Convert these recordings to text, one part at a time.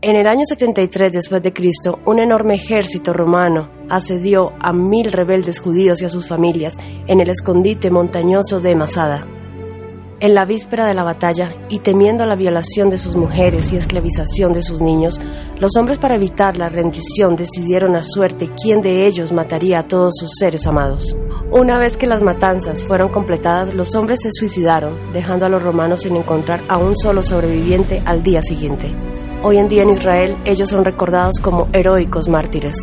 En el año 73 después de Cristo, un enorme ejército romano asedió a mil rebeldes judíos y a sus familias en el escondite montañoso de Masada. En la víspera de la batalla, y temiendo la violación de sus mujeres y esclavización de sus niños, los hombres para evitar la rendición decidieron a suerte quién de ellos mataría a todos sus seres amados. Una vez que las matanzas fueron completadas, los hombres se suicidaron, dejando a los romanos sin encontrar a un solo sobreviviente al día siguiente. Hoy en día en Israel ellos son recordados como heroicos mártires.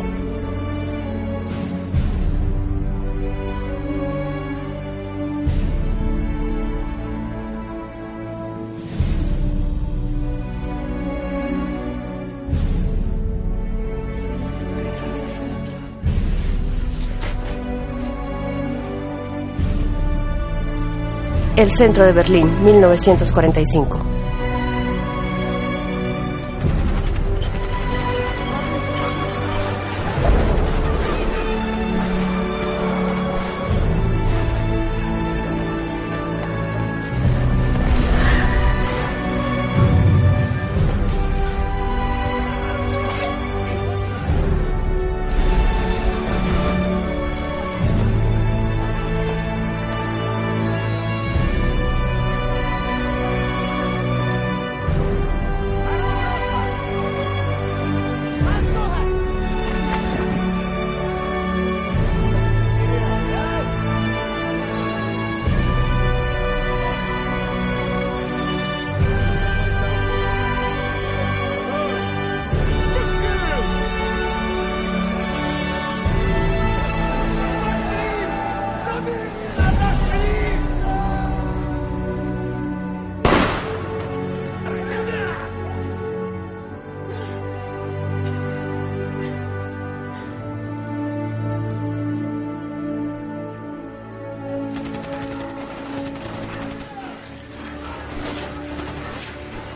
El centro de Berlín, 1945.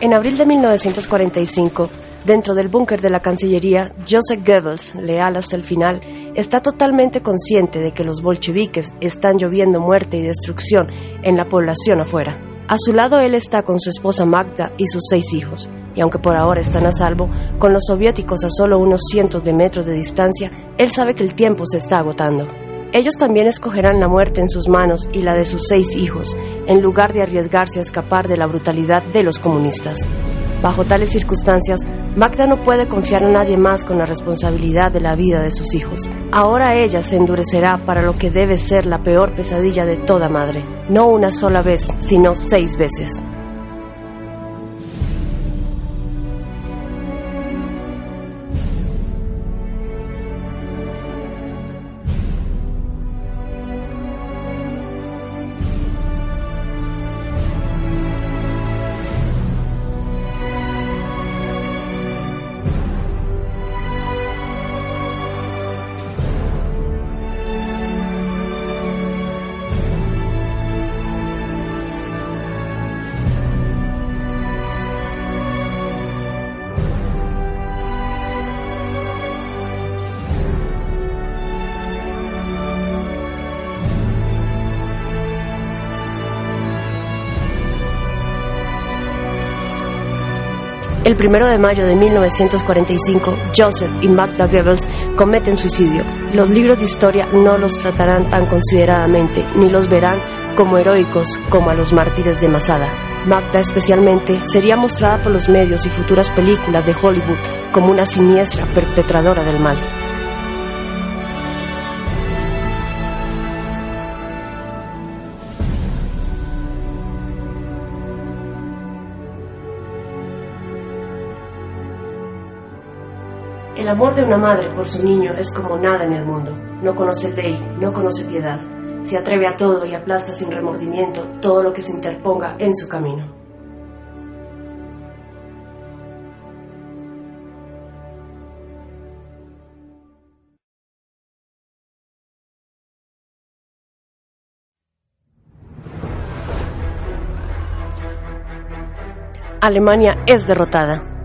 En abril de 1945, dentro del búnker de la Cancillería, Joseph Goebbels, leal hasta el final, está totalmente consciente de que los bolcheviques están lloviendo muerte y destrucción en la población afuera. A su lado él está con su esposa Magda y sus seis hijos, y aunque por ahora están a salvo, con los soviéticos a solo unos cientos de metros de distancia, él sabe que el tiempo se está agotando. Ellos también escogerán la muerte en sus manos y la de sus seis hijos, en lugar de arriesgarse a escapar de la brutalidad de los comunistas. Bajo tales circunstancias, Magda no puede confiar a nadie más con la responsabilidad de la vida de sus hijos. Ahora ella se endurecerá para lo que debe ser la peor pesadilla de toda madre, no una sola vez, sino seis veces. El primero de mayo de 1945, Joseph y Magda Goebbels cometen suicidio. Los libros de historia no los tratarán tan consideradamente, ni los verán como heroicos como a los mártires de Masada. Magda especialmente sería mostrada por los medios y futuras películas de Hollywood como una siniestra perpetradora del mal. El amor de una madre por su niño es como nada en el mundo. No conoce ley, no conoce piedad. Se atreve a todo y aplasta sin remordimiento todo lo que se interponga en su camino. Alemania es derrotada.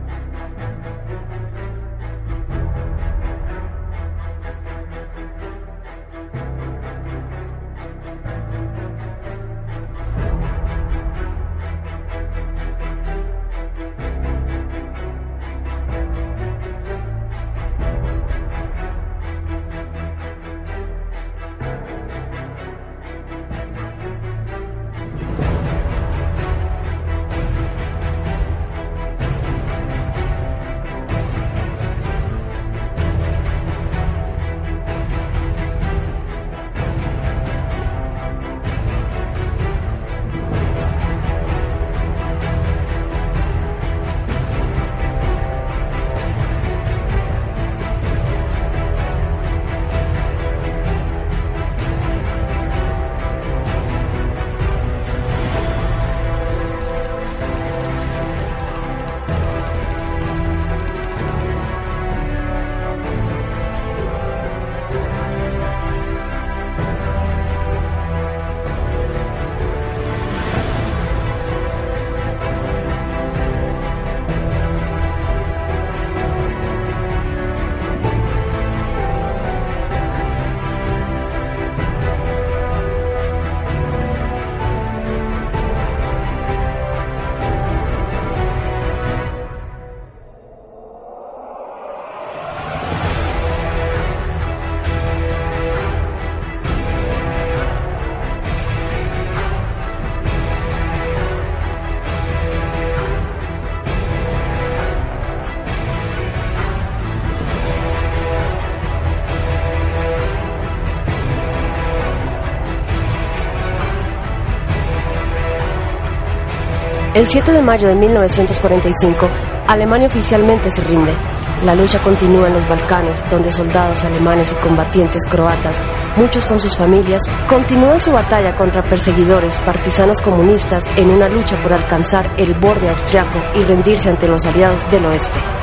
El 7 de mayo de 1945, Alemania oficialmente se rinde. La lucha continúa en los Balcanes, donde soldados alemanes y combatientes croatas, muchos con sus familias, continúan su batalla contra perseguidores partisanos comunistas en una lucha por alcanzar el borde austriaco y rendirse ante los aliados del oeste.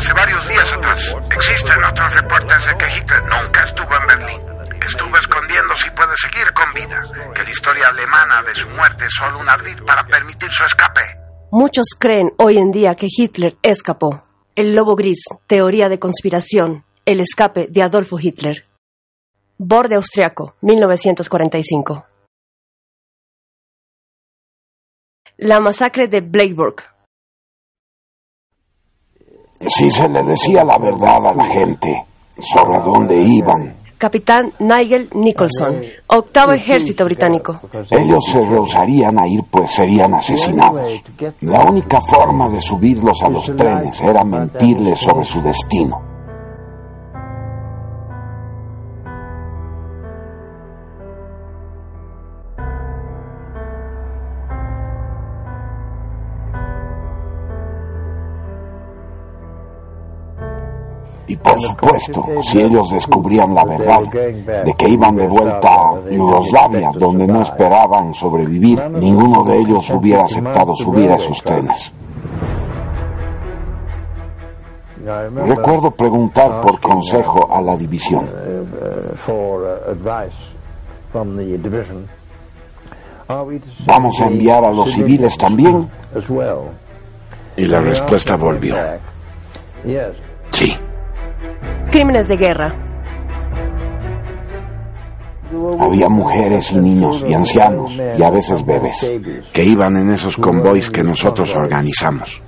Hace varios días atrás. Existen otros reportes de que Hitler nunca estuvo en Berlín. Estuvo escondiendo si puede seguir con vida. Que la historia alemana de su muerte es solo un ardid para permitir su escape. Muchos creen hoy en día que Hitler escapó. El lobo gris, teoría de conspiración, el escape de Adolfo Hitler. Borde austriaco, 1945. La masacre de Bleiburg. Si se le decía la verdad a la gente sobre dónde iban, Capitán Nigel Nicholson, octavo ejército británico. ellos se rehusarían a ir pues serían asesinados. La única forma de subirlos a los trenes era mentirles sobre su destino. Y por supuesto, si ellos descubrían la verdad de que iban de vuelta a Yugoslavia, donde no esperaban sobrevivir, ninguno de ellos hubiera aceptado subir a esos trenes. Recuerdo preguntar por consejo a la división. ¿Vamos a enviar a los civiles también? Y la respuesta volvió. Crímenes de guerra. Había mujeres y niños y ancianos y a veces bebés. Que iban en esos convoys que nosotros organizamos.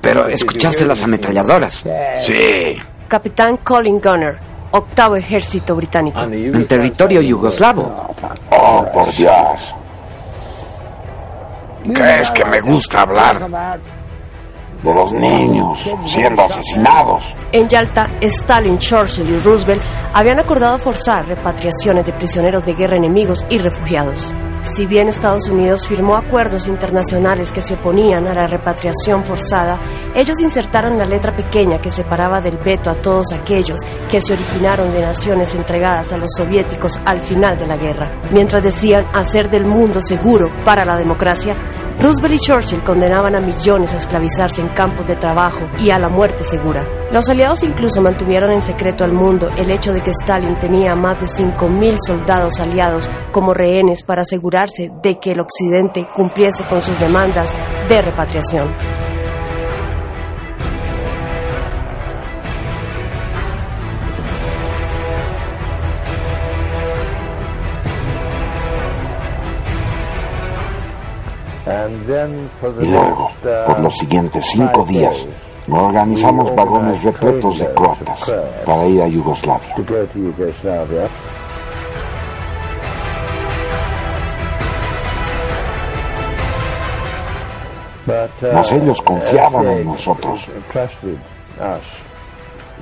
Pero escuchaste las ametralladoras. Sí. Capitán Colin Gunner, octavo ejército británico. En territorio yugoslavo. Oh, por Dios. ¿Crees que me gusta hablar? De los niños siendo asesinados. En Yalta, Stalin, Churchill y Roosevelt habían acordado forzar repatriaciones de prisioneros de guerra enemigos y refugiados. Si bien Estados Unidos firmó acuerdos internacionales que se oponían a la repatriación forzada, ellos insertaron la letra pequeña que separaba del veto a todos aquellos que se originaron de naciones entregadas a los soviéticos al final de la guerra. Mientras decían hacer del mundo seguro para la democracia, Roosevelt y Churchill condenaban a millones a esclavizarse en campos de trabajo y a la muerte segura. Los aliados incluso mantuvieron en secreto al mundo el hecho de que Stalin tenía más de 5.000 soldados aliados como rehenes para asegurarse de que el Occidente cumpliese con sus demandas de repatriación. Y luego, por los siguientes cinco días, organizamos vagones repletos de croatas para ir a Yugoslavia. Mas ellos confiaban en nosotros,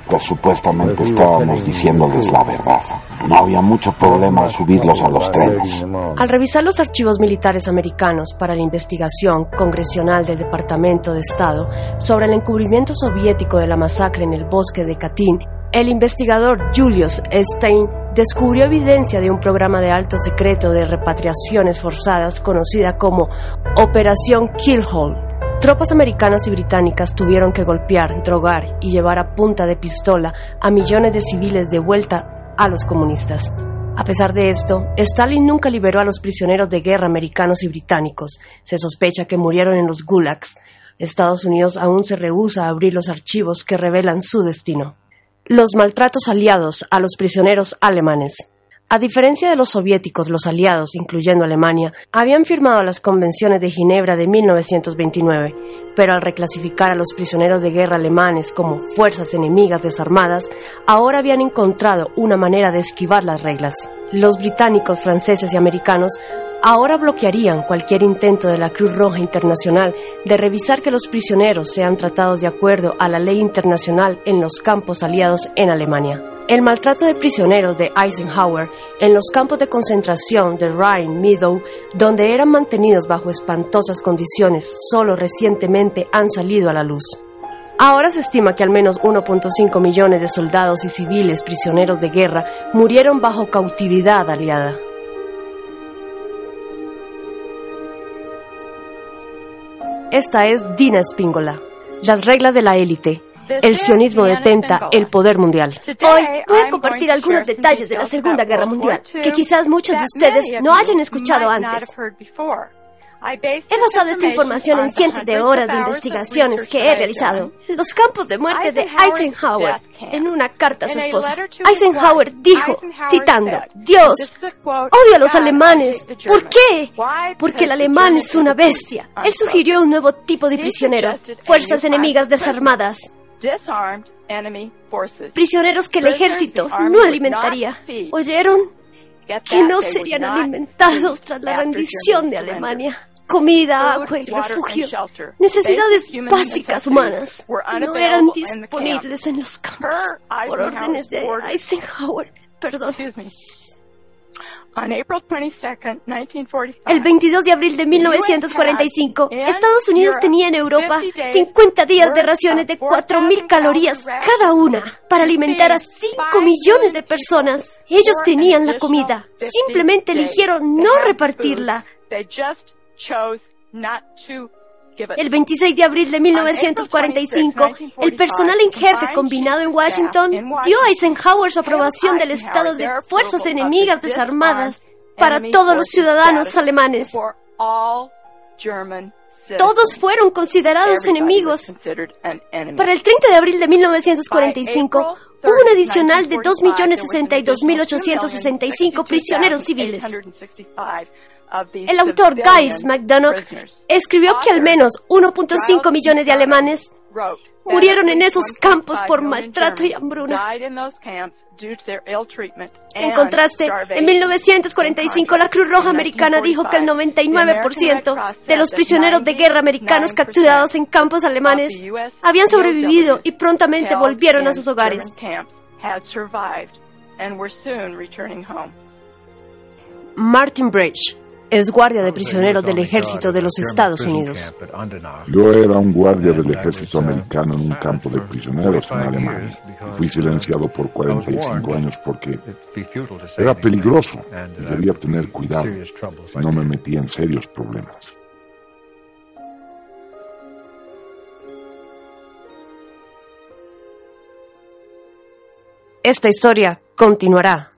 pues supuestamente estábamos diciéndoles la verdad. No había mucho problema en subirlos a los trenes. Al revisar los archivos militares americanos para la investigación congresional del Departamento de Estado sobre el encubrimiento soviético de la masacre en el bosque de Katyn, el investigador Julius Stein descubrió evidencia de un programa de alto secreto de repatriaciones forzadas conocida como Operación Killhole. Tropas americanas y británicas tuvieron que golpear, drogar y llevar a punta de pistola a millones de civiles de vuelta a los comunistas. A pesar de esto, Stalin nunca liberó a los prisioneros de guerra americanos y británicos. Se sospecha que murieron en los gulags. Estados Unidos aún se rehúsa a abrir los archivos que revelan su destino. Los maltratos aliados a los prisioneros alemanes. A diferencia de los soviéticos, los aliados, incluyendo Alemania, habían firmado las convenciones de Ginebra de 1929, pero al reclasificar a los prisioneros de guerra alemanes como fuerzas enemigas desarmadas, ahora habían encontrado una manera de esquivar las reglas. Los británicos, franceses y americanos ahora bloquearían cualquier intento de la Cruz Roja Internacional de revisar que los prisioneros sean tratados de acuerdo a la ley internacional en los campos aliados en Alemania. El maltrato de prisioneros de Eisenhower en los campos de concentración de Rhine-Meadow, donde eran mantenidos bajo espantosas condiciones, solo recientemente han salido a la luz. Ahora se estima que al menos 1.5 millones de soldados y civiles prisioneros de guerra murieron bajo cautividad aliada. Esta es Dina Spingola. Las reglas de la élite, el sionismo detenta el poder mundial. Hoy voy a compartir algunos detalles de la Segunda Guerra Mundial que quizás muchos de ustedes no hayan escuchado antes. He basado esta información en cientos de horas de investigaciones que he realizado. Los campos de muerte de Eisenhower en una carta a su esposa. Eisenhower dijo, citando, Dios, odio a los alemanes. ¿Por qué? Porque el alemán es una bestia. Él sugirió un nuevo tipo de prisionero, fuerzas enemigas desarmadas. Prisioneros que el ejército no alimentaría. ¿Oyeron? Que no serían alimentados tras la rendición de Alemania. Comida, agua y refugio, necesidades básicas humanas, no eran disponibles en los campos por órdenes de Eisenhower. Perdón. El 22 de abril de 1945, Estados Unidos tenía en Europa 50 días de raciones de 4.000 calorías cada una para alimentar a 5 millones de personas. Ellos tenían la comida, simplemente eligieron no repartirla. El 26 de abril de 1945, el personal en jefe combinado en Washington dio a Eisenhower su aprobación del estado de fuerzas enemigas desarmadas para todos los ciudadanos alemanes. Todos fueron considerados enemigos. Para el 30 de abril de 1945, hubo un adicional de 2.062.865 prisioneros civiles. El autor Giles McDonough escribió que al menos 1.5 millones de alemanes murieron en esos campos por maltrato y hambruna. En contraste, en 1945 la Cruz Roja Americana dijo que el 99% de los prisioneros de guerra americanos capturados en campos alemanes habían sobrevivido y prontamente volvieron a sus hogares. Martin Bridge es guardia de prisioneros del ejército de los Estados Unidos. Yo era un guardia del ejército americano en un campo de prisioneros en Alemania. Fui silenciado por 45 años porque era peligroso y debía tener cuidado. No me metí en serios problemas. Esta historia continuará